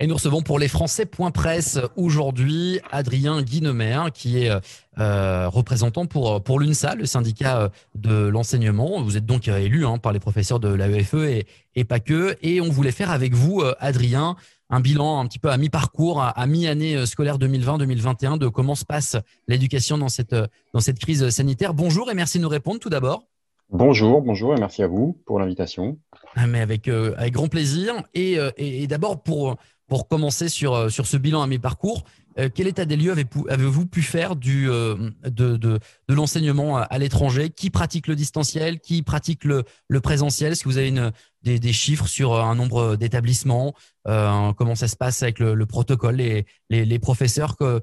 Et nous recevons pour les Français Point Presse aujourd'hui Adrien Guinemer, qui est euh, représentant pour, pour l'UNSA, le syndicat euh, de l'enseignement. Vous êtes donc euh, élu hein, par les professeurs de l'AEFE et, et pas que. Et on voulait faire avec vous, Adrien, un bilan un petit peu à mi-parcours, à, mi-année scolaire 2020-2021 de comment se passe l'éducation dans cette, dans cette crise sanitaire. Bonjour et merci de nous répondre tout d'abord. Bonjour, bonjour et merci à vous pour l'invitation. Ah, mais avec, avec grand plaisir. Et, et, et d'abord, pour, pour commencer sur, euh, sur ce bilan à mi-parcours, euh, quel état des lieux avez-vous pu faire du, euh, de, de, de l'enseignement à, l'étranger? Qui pratique le distanciel? Qui pratique le, le présentiel? Est-ce que vous avez une, des, des, chiffres sur un nombre d'établissements? Comment ça se passe avec le, le protocole, les, les, les professeurs que,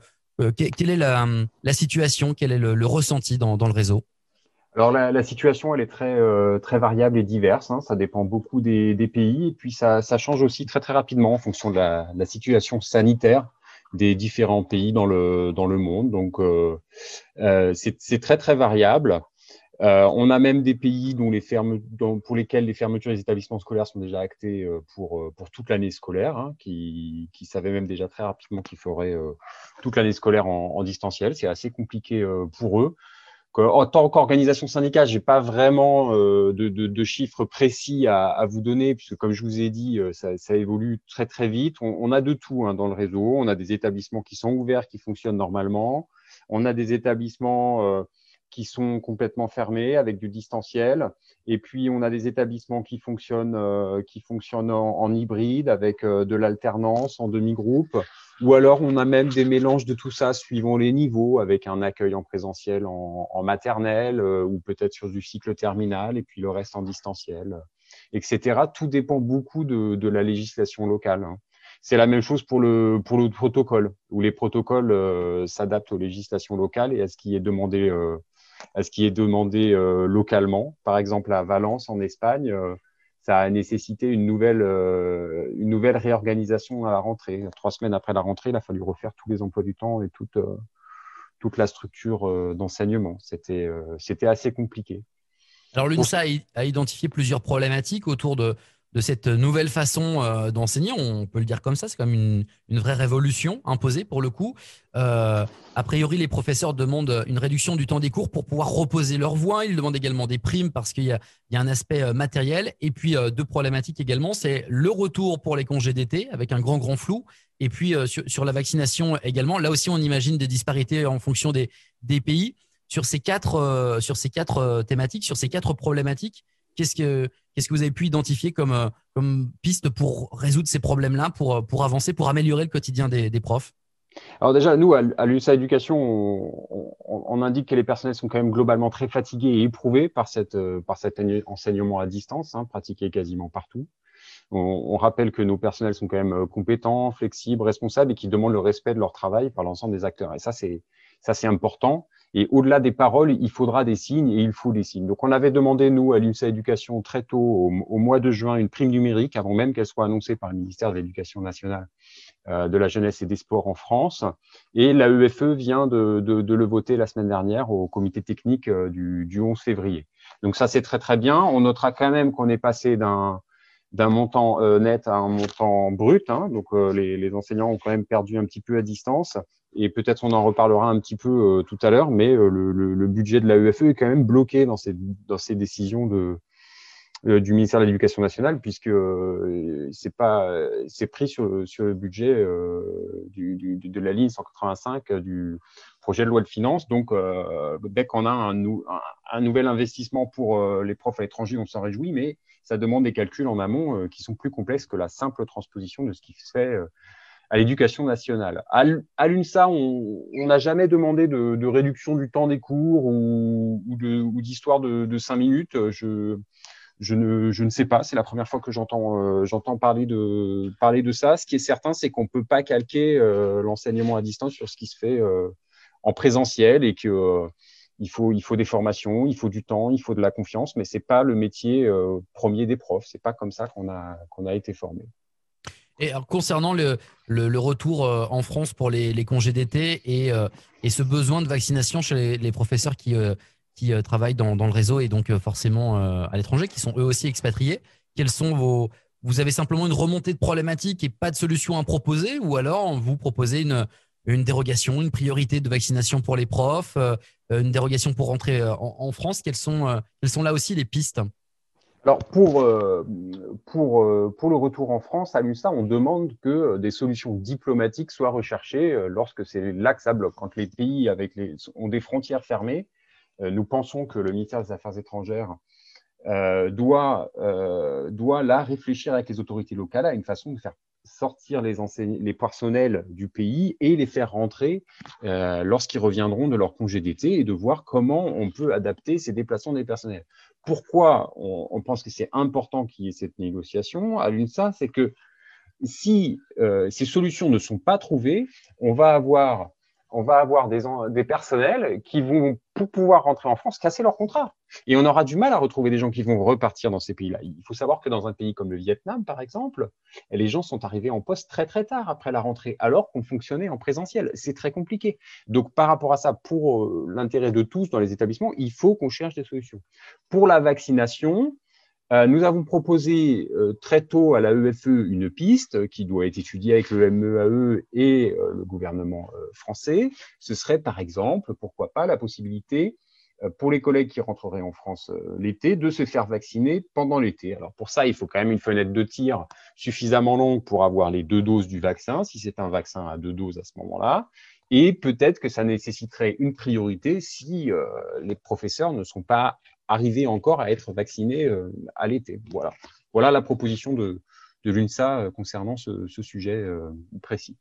Quelle est la, la, situation? Quel est le, le ressenti dans, dans le réseau? Alors la, la, situation, elle est très euh, très variable et diverse. Hein. Ça dépend beaucoup des, des, pays et puis ça, ça, change aussi très très rapidement en fonction de la, la, situation sanitaire des différents pays dans le dans le monde. Donc euh, euh, c'est très très variable. Euh, on a même des pays dont les fermes, dont, pour lesquels les fermetures des établissements scolaires sont déjà actées euh, pour pour toute l'année scolaire, hein, qui, qui savaient même déjà très rapidement qu'ils feraient toute l'année scolaire en, en distanciel. C'est assez compliqué pour eux en tant qu'organisation syndicale, j'ai pas vraiment euh, de, chiffres précis à, vous donner, puisque comme je vous ai dit, euh, ça, ça évolue très très vite. On, a de tout hein, dans le réseau. On a des établissements qui sont ouverts, qui fonctionnent normalement. On a des établissements euh, qui sont complètement fermés avec du distanciel. Et puis on a des établissements qui fonctionnent, euh, qui fonctionnent en, en, hybride avec de l'alternance en demi-groupe. Ou alors, on a même des mélanges de tout ça suivant les niveaux, avec un accueil en présentiel en, maternelle euh, ou peut-être sur du cycle terminal et puis le reste en distanciel, etc. Tout dépend beaucoup de, de la législation locale. Hein. C'est la même chose pour le, pour le protocole, où les protocoles euh, s'adaptent aux législations locales et à ce qui est demandé, euh, à ce qui est demandé euh, localement. Par exemple, à Valence, en Espagne, euh, ça a nécessité une nouvelle, euh, une nouvelle réorganisation à la rentrée. Trois semaines après la rentrée, il a fallu refaire tous les emplois du temps et toute, euh, toute la structure euh, d'enseignement. C'était, c'était assez compliqué. Alors l'UNSA a identifié plusieurs problématiques autour de, de cette nouvelle façon euh, d'enseigner. On peut le dire comme ça, c'est comme une, une, vraie révolution imposée pour le coup. Euh, a priori, les professeurs demandent une réduction du temps des cours pour pouvoir reposer leur voix. Ils demandent également des primes parce qu'il y, a un aspect euh, matériel. Et puis, deux problématiques également, c'est le retour pour les congés d'été avec un grand, grand flou. Et puis, sur, la vaccination également, là aussi, on imagine des disparités en fonction des, des pays. Sur ces quatre, sur ces quatre thématiques, sur ces quatre problématiques, Qu'est-ce que, qu'est-ce que vous avez pu identifier comme, euh, comme piste pour résoudre ces problèmes-là, pour, euh, pour avancer, pour améliorer le quotidien des, des profs? Alors déjà, nous, à l'UNSA Éducation, on, indique que les personnels sont quand même globalement très fatigués et éprouvés par, cette, euh, par cet enseignement à distance, hein, pratiqué quasiment partout. On, on, rappelle que nos personnels sont quand même compétents, flexibles, responsables et qui demandent le respect de leur travail par l'ensemble des acteurs. Et ça, c'est important. Et au-delà des paroles, il faudra des signes et il faut des signes. Donc, on avait demandé, nous, à l'UNSA Éducation, très tôt, au, au, mois de juin, une prime numérique, avant même qu'elle soit annoncée par le ministère de l'Éducation nationale, euh, de la jeunesse et des sports en France. Et l'AEFE vient de, de, de, le voter la semaine dernière au comité technique euh, du, du 11 février. Donc, ça, c'est très, très bien. On notera quand même qu'on est passé d'un d'un montant euh, net à un montant brut. Hein. Donc, euh, les, les, enseignants ont quand même perdu un petit peu à distance et peut-être on en reparlera un petit peu euh, tout à l'heure, mais euh, le, budget de la EFE est quand même bloqué dans ces, décisions euh, du ministère de l'Éducation nationale, puisque c'est c'est pris sur, le budget de la ligne 185 du projet de loi de finances. Donc, dès qu'on a un, nouvel investissement pour les profs à l'étranger, on s'en réjouit, mais ça demande des calculs en amont qui sont plus complexes que la simple transposition de ce qui se fait à l'éducation nationale. À l'UNSA, on n'a jamais demandé de, de, réduction du temps des cours ou, ou d'histoire de, de, cinq minutes. Je, je, ne, je ne sais pas. C'est la première fois que j'entends euh, parler de, parler de ça. Ce qui est certain, c'est qu'on ne peut pas calquer euh, l'enseignement à distance sur ce qui se fait euh, en présentiel et que euh, il faut, il faut des formations, il faut du temps, il faut de la confiance, mais c'est pas le métier euh, premier des profs. C'est pas comme ça qu'on a, qu'on a été formé. Et alors, concernant le, retour euh, en France pour les, congés d'été et, euh, et, ce besoin de vaccination chez les, professeurs qui, euh, travaillent dans, le réseau et donc forcément à l'étranger, qui sont eux aussi expatriés, quelles sont vos, vous avez simplement une remontée de problématiques et pas de solution à proposer, ou alors vous proposez une, dérogation, une priorité de vaccination pour les profs, euh, une dérogation pour rentrer euh, en, France? Quelles euh, quelles sont là aussi les pistes? Alors pour, pour, pour le retour en France, à l'UNSA, on demande que des solutions diplomatiques soient recherchées lorsque c'est là que ça bloque. Quand les pays avec les, ont des frontières fermées, nous pensons que le ministère des Affaires étrangères doit, doit là réfléchir avec les autorités locales à une façon de faire sortir les, les personnels du pays et les faire rentrer euh, lorsqu'ils reviendront de leur congé d'été et de voir comment on peut adapter ces déplacements des personnels. Pourquoi on, pense que c'est important qu'il y ait cette négociation à l'UNSA C'est que si euh, ces solutions ne sont pas trouvées, on va avoir on va avoir des, des personnels qui vont, pouvoir rentrer en France, casser leur contrat. Et on aura du mal à retrouver des gens qui vont repartir dans ces pays-là. Il faut savoir que dans un pays comme le Vietnam, par exemple, les gens sont arrivés en poste très très tard après la rentrée, alors qu'on fonctionnait en présentiel. C'est très compliqué. Donc par rapport à ça, pour euh, l'intérêt de tous dans les établissements, il faut qu'on cherche des solutions. Pour la vaccination, nous avons proposé euh, très tôt à la EFE une piste qui doit être étudiée avec le MEAE e et euh, le gouvernement français. Ce serait par exemple, pourquoi pas, la possibilité pour les collègues qui rentreraient en France l'été de se faire vacciner pendant l'été. Alors pour ça, il faut quand même une fenêtre de tir suffisamment longue pour avoir les deux doses du vaccin, si c'est un vaccin à deux doses à ce moment-là. Et peut-être que ça nécessiterait une priorité si les professeurs ne sont pas arriver encore à être vacciné euh, à l'été. Voilà. voilà la proposition de, l'UNSA euh, concernant ce, sujet euh, précis.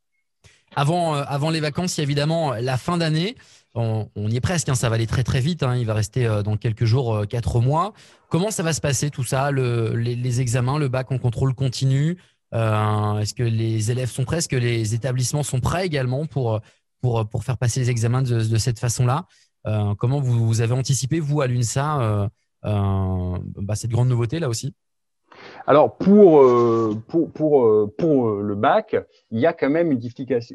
Avant, avant les vacances, il y a évidemment la fin d'année. On, y est presque, hein, ça va aller très très vite. Hein. il va rester dans quelques jours, quatre mois. Comment ça va se passer tout ça? Le, les, examens, le bac en contrôle continu Est-ce que les élèves sont prêts Est-ce que les établissements sont prêts également pour, pour, pour faire passer les examens de cette façon-là? Euh, comment vous, avez anticipé, vous, à l'UNSA, euh, euh, bah, cette grande nouveauté là aussi? Alors pour, pour, pour, pour, le bac, il y a quand même une,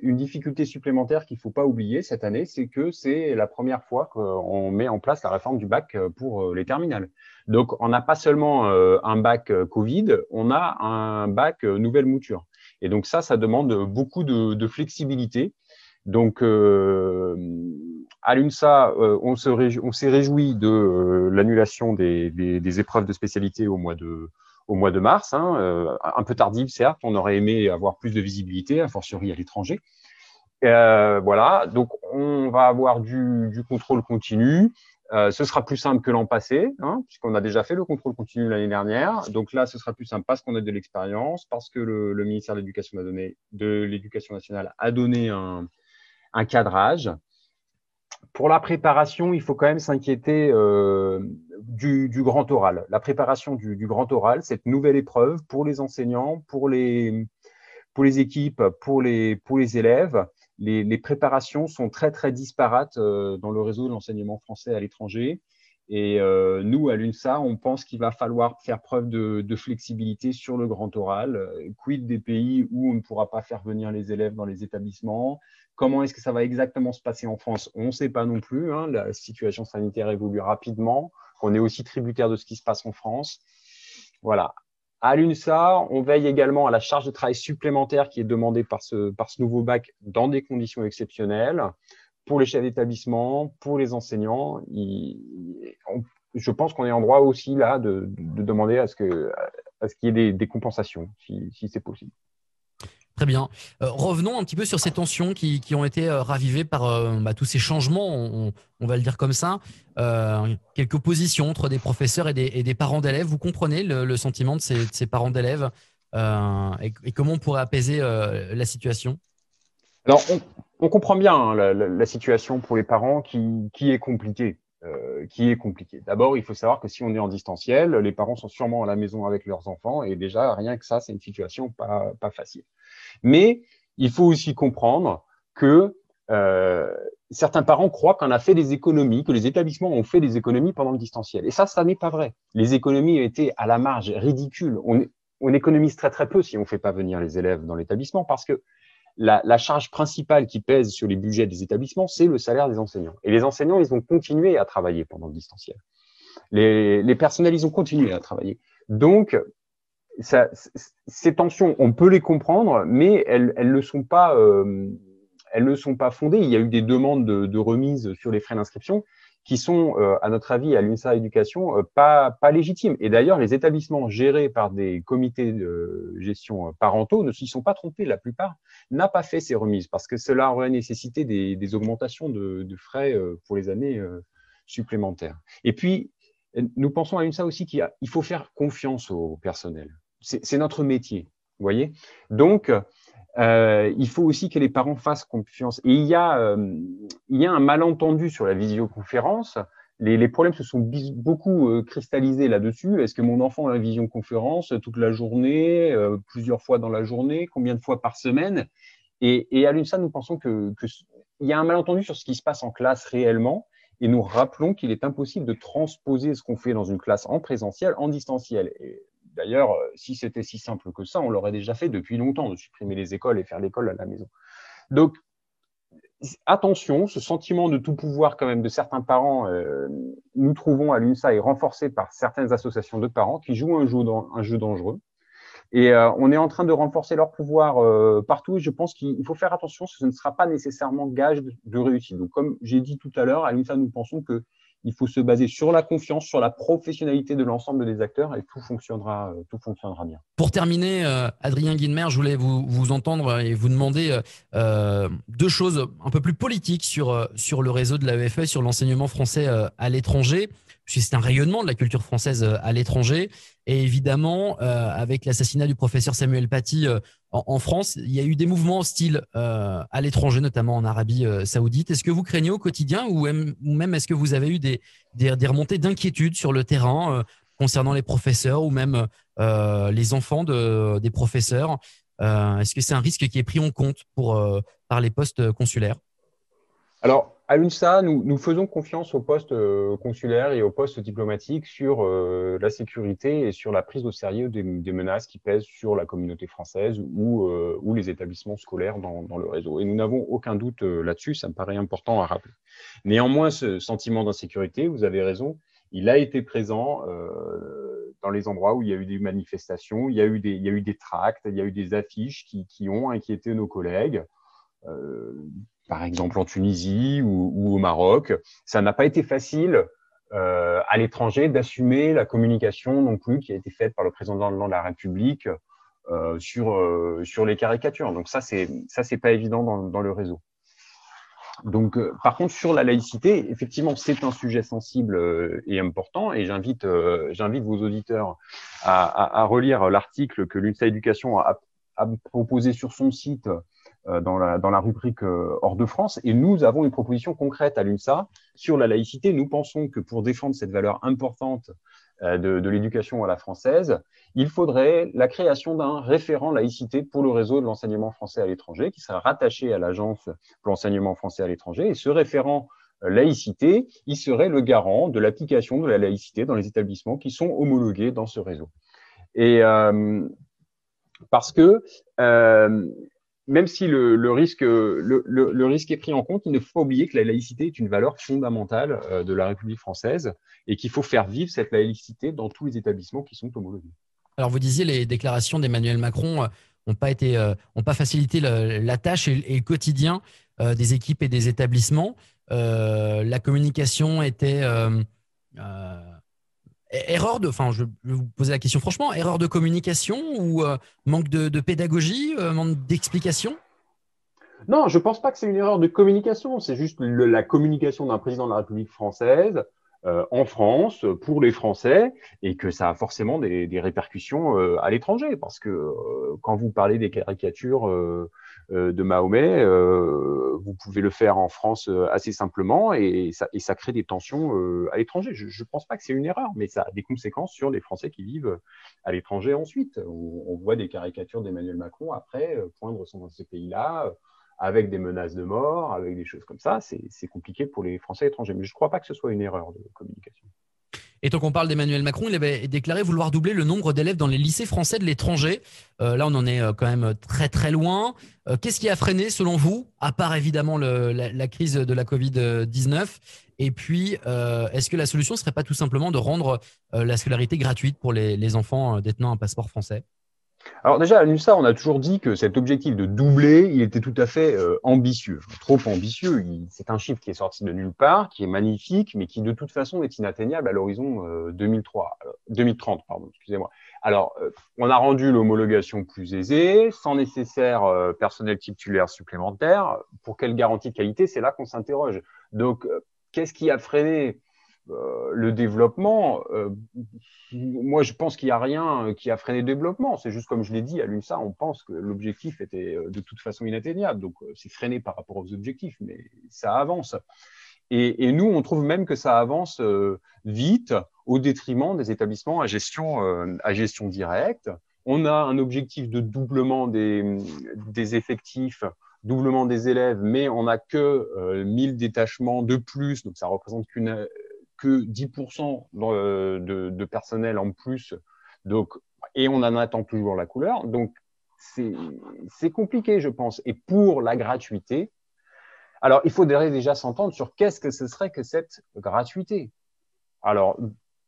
une difficulté supplémentaire qu'il ne faut pas oublier cette année, c'est que c'est la première fois qu'on met en place la réforme du bac pour les terminales. Donc on n'a pas seulement un bac Covid, on a un bac nouvelle mouture. Et donc ça, ça demande beaucoup de flexibilité. Donc à l'UNSA, euh, on s'est réjoui de euh, l'annulation des, épreuves de spécialité au mois de, mars. Hein, euh, un peu tardive, certes, on aurait aimé avoir plus de visibilité, a fortiori à l'étranger. voilà, donc on va avoir du, contrôle continu. ce sera plus simple que l'an passé, hein, puisqu'on a déjà fait le contrôle continu l'année dernière. Donc là, ce sera plus simple parce qu'on a de l'expérience, parce que le, ministère de l'Éducation de l'Éducation nationale a donné un cadrage. Pour la préparation, il faut quand même s'inquiéter euh, du, grand oral. La préparation du, grand oral, cette nouvelle épreuve pour les enseignants, pour les, équipes, pour les, pour les élèves, les, préparations sont très très disparates euh, dans le réseau de l'enseignement français à l'étranger. Et euh, nous, à l'UNSA, on pense qu'il va falloir faire preuve de, de, flexibilité sur le grand oral. Quid des pays où on ne pourra pas faire venir les élèves dans les établissements? Comment est-ce que ça va exactement se passer en France? On ne sait pas non plus. Hein. La situation sanitaire évolue rapidement. On est aussi tributaire de ce qui se passe en France. Voilà. À l'UNSA, on veille également à la charge de travail supplémentaire qui est demandée par ce, par ce nouveau bac dans des conditions exceptionnelles pour les chefs d'établissement, pour les enseignants. je pense qu'on est en droit aussi là de, demander à ce qu'il y ait des, des compensations, si, si c'est possible. Très bien. Euh, revenons un petit peu sur ces tensions qui, ont été euh, ravivées par euh, bah, tous ces changements, on, va le dire comme ça. quelques positions entre des professeurs et des, parents d'élèves. Vous comprenez le, sentiment de ces, parents d'élèves et, comment on pourrait apaiser la situation? Alors, on, comprend bien hein, la, situation pour les parents qui, est compliquée. qui est compliquée. D'abord, il faut savoir que si on est en distanciel, les parents sont sûrement à la maison avec leurs enfants et déjà, rien que ça, c'est une situation pas, pas facile. Mais il faut aussi comprendre que euh, certains parents croient qu'on a fait des économies, que les établissements ont fait des économies pendant le distanciel. Et ça, ça n'est pas vrai. Les économies été à la marge ridicules. On, économise très très peu si on ne fait pas venir les élèves dans l'établissement parce que la, charge principale qui pèse sur les budgets des établissements, c'est le salaire des enseignants. Et les enseignants, ils ont continué à travailler pendant le distanciel. Les, les personnels, ils ont continué à travailler. Donc, ces tensions, on peut les comprendre, mais elles, elles ne sont pas, euh, elles ne sont pas fondées. Il y a eu des demandes de, de remise sur les frais d'inscription qui sont, euh, à notre avis, à l'UNSA Éducation, euh, pas, pas légitimes. Et d'ailleurs, les établissements gérés par des comités de gestion parentaux ne s'y sont pas trompés. La plupart n'a pas fait ces remises parce que cela aurait nécessité des, des augmentations de, de, frais pour les années supplémentaires. Et puis, nous pensons à l'UNSA aussi qu'il faut faire confiance au personnel c'est notre métier, vous voyez? Donc, euh, il faut aussi que les parents fassent confiance. Et il y a, euh, il y a un malentendu sur la visioconférence. Les, les problèmes se sont beaucoup euh, cristallisés là-dessus. Est-ce que mon enfant a la visioconférence toute la journée, euh, plusieurs fois dans la journée, combien de fois par semaine? Et, et, à l'UNSA, nous pensons que, que y a un malentendu sur ce qui se passe en classe réellement. Et nous rappelons qu'il est impossible de transposer ce qu'on fait dans une classe en présentiel en distanciel. D'ailleurs, euh, si c'était si simple que ça, on l'aurait déjà fait depuis longtemps, de supprimer les écoles et faire l'école à la maison. Donc, attention, ce sentiment de tout pouvoir quand même de certains parents, euh, nous trouvons à l'UNSA est renforcé par certaines associations de parents qui jouent un jeu, dangereux. Et euh, on est en train de renforcer leur pouvoir partout. Je pense qu'il faut faire attention, ce ne sera pas nécessairement gage de, de réussite. Donc, comme j'ai dit tout à l'heure, à l'UNSA, nous pensons que il faut se baser sur la confiance, sur la professionnalité de l'ensemble des acteurs et tout fonctionnera, euh, tout fonctionnera bien. Pour terminer, euh, Adrien Guilmer, je voulais vous, entendre et vous demander euh, deux choses un peu plus politiques sur, sur le réseau de l'AEFE, sur l'enseignement français à l'étranger c'est un rayonnement de la culture française à l'étranger. Et évidemment, avec l'assassinat du professeur Samuel Paty en, France, il y a eu des mouvements hostiles euh, à l'étranger, notamment en Arabie euh, Saoudite. Est-ce que vous craignez au quotidien ou même, est-ce que vous avez eu des, remontées d'inquiétude sur le terrain euh, concernant les professeurs ou même les enfants des professeurs Est-ce que c'est un risque qui est pris en compte par les postes consulaires? Alors, à l'UNSA, nous, nous, faisons confiance aux postes euh, consulaires et aux postes diplomatiques sur euh, la sécurité et sur la prise au sérieux des, menaces qui pèsent sur la communauté française ou, euh, ou les établissements scolaires dans, le réseau. Et nous n'avons aucun doute là-dessus, ça me paraît important à rappeler. Néanmoins, ce sentiment d'insécurité, vous avez raison, il a été présent dans les endroits où il y a eu des manifestations, il y a eu des, il tracts, il y a eu des affiches qui, qui ont inquiété nos collègues. Euh, par exemple en Tunisie ou, au Maroc. Ça n'a pas été facile euh, à l'étranger d'assumer la communication non plus qui a été faite par le président de la République euh, sur, sur les caricatures. Donc ça, c'est ça, c'est pas évident dans, le réseau. Donc, par contre, sur la laïcité, effectivement, c'est un sujet sensible et important, et j'invite, j'invite vos auditeurs à, relire l'article que l'UNSA Éducation a, proposé sur son site dans la, dans la rubrique euh, hors de France. Et nous avons une proposition concrète à l'UNSA sur la laïcité. Nous pensons que pour défendre cette valeur importante euh, de, de l'éducation à la française, il faudrait la création d'un référent laïcité pour le réseau de l'enseignement français à l'étranger, qui sera rattaché à l'agence pour l'enseignement français à l'étranger. Et ce référent laïcité, il serait le garant de l'application de la laïcité dans les établissements qui sont homologués dans ce réseau. Et euh, parce que euh, même si le, risque, le, le, risque est pris en compte, il ne faut pas oublier que la laïcité est une valeur fondamentale euh, de la République française et qu'il faut faire vivre cette laïcité dans tous les établissements qui sont homologués. Alors vous disiez les déclarations d'Emmanuel Macron n'ont euh, pas été, euh, pas facilité la tâche et, le quotidien des équipes et des établissements. la communication était erreur de, enfin, je vous la question franchement, erreur de communication ou euh, manque de, pédagogie, euh, manque d'explication? Non, je pense pas que c'est une erreur de communication. C'est juste la communication d'un président de la République française en France pour les Français et que ça a forcément des, des répercussions à l'étranger parce que quand vous parlez des caricatures euh, de Mahomet, euh, vous pouvez le faire en France euh, assez simplement et ça, et ça crée des tensions à l'étranger. Je ne pense pas que c'est une erreur, mais ça a des conséquences sur les Français qui vivent à l'étranger ensuite. On, voit des caricatures d'Emmanuel Macron après poindre dans ces pays-là avec des menaces de mort, avec des choses comme ça. C'est compliqué pour les Français étrangers. Mais je ne crois pas que ce soit une erreur de communication. Et tant qu'on parle d'Emmanuel Macron, il avait déclaré vouloir doubler le nombre d'élèves dans les lycées français de l'étranger. Euh, là, on en est euh, quand même très très loin. Euh, qu'est-ce qui a freiné, selon vous, à part évidemment la, crise de la Covid-19 Et puis, est-ce que la solution ne serait pas tout simplement de rendre la scolarité gratuite pour les enfants détenant un passeport français? Alors déjà, à l'UNSA, on a toujours dit que cet objectif de doubler, il était tout à fait euh, ambitieux, trop ambitieux. C'est un chiffre qui est sorti de nulle part, qui est magnifique, mais qui de toute façon est inatteignable à l'horizon 2003, euh, 2030. Pardon, excusez-moi. Alors, euh, on a rendu l'homologation plus aisée, sans nécessaire personnel titulaire supplémentaire. Pour quelle garantie de qualité? C'est là qu'on s'interroge. Donc, qu'est-ce qui a freiné? Euh, le développement, euh, moi je pense qu'il n'y a rien qui a freiné le développement. C'est juste comme je l'ai dit à l'UNSA, on pense que l'objectif était euh, de toute façon inatteignable. Donc c'est freiné par rapport aux objectifs, mais ça avance. Et, nous, on trouve même que ça avance vite au détriment des établissements à gestion, à gestion directe. On a un objectif de doublement des, effectifs doublement des élèves, mais on n'a que 1000 détachements de plus, donc ça représente qu'une que 10% euh, de, de, personnel en plus. Donc, et on en attend toujours la couleur. Donc, c'est compliqué, je pense. Et pour la gratuité, alors il faudrait déjà s'entendre sur qu'est-ce que ce serait que cette gratuité. Alors,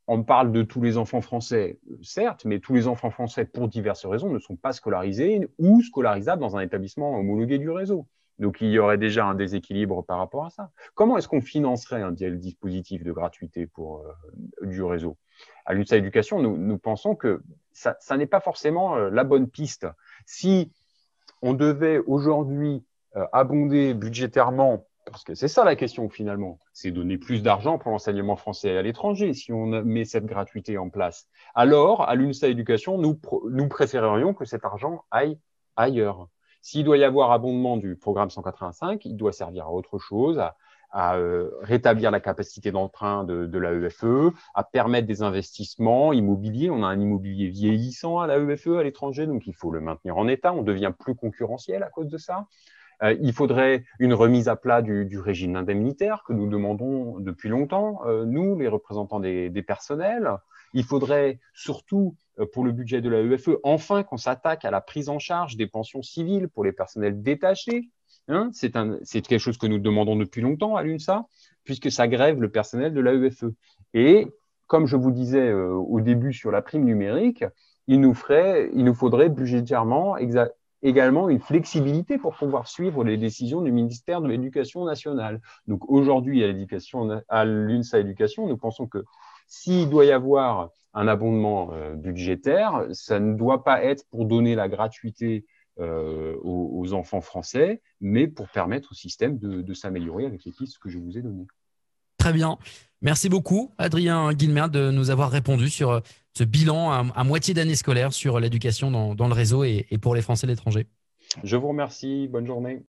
on parle de tous les enfants français, certes, mais tous les enfants français, pour diverses raisons, ne sont pas scolarisés ou scolarisables dans un établissement homologué du réseau. Donc il y aurait déjà un déséquilibre par rapport à ça. Comment est-ce qu'on financerait un dispositif de gratuité pour euh, du réseau? À l'UNSA Éducation, nous, pensons que ça, ça n'est pas forcément euh, la bonne piste. Si on devait aujourd'hui euh, abonder budgétairement, parce que c'est ça la question finalement, c'est donner plus d'argent pour l'enseignement français à l'étranger si on met cette gratuité en place. Alors, à l'UNSA Éducation, nous, nous préférerions que cet argent aille ailleurs. S'il doit y avoir abondement du programme 185, il doit servir à autre chose, à, euh, rétablir la capacité d'emprunt de, de l'AEFE, à permettre des investissements immobiliers. On a un immobilier vieillissant à l'AEFE à l'étranger, donc il faut le maintenir en état. On devient plus concurrentiel à cause de ça. Euh, il faudrait une remise à plat du, régime indemnitaire que nous demandons depuis longtemps, euh, nous, les représentants des, des personnels. Il faudrait surtout pour le budget de la EFE, enfin qu'on s'attaque à la prise en charge des pensions civiles pour les personnels détachés. Hein, c'est quelque chose que nous demandons depuis longtemps à l'UNSA, puisque ça grève le personnel de la EFE. Et comme je vous disais euh, au début sur la prime numérique, il nous, il nous faudrait budgétairement également une flexibilité pour pouvoir suivre les décisions du ministère de l'Éducation nationale. Donc aujourd'hui, à, à l'UNSA Éducation, nous pensons que s'il doit y avoir un abondement euh, budgétaire, ça ne doit pas être pour donner la gratuité euh, aux, enfants français, mais pour permettre au système de, s'améliorer avec les pistes que je vous ai données. Très bien. Merci beaucoup, Adrien Guilmer, de nous avoir répondu sur euh, ce bilan à, moitié d'année scolaire sur l'éducation dans, le réseau et, et pour les Français de l'étranger. Je vous remercie. Bonne journée.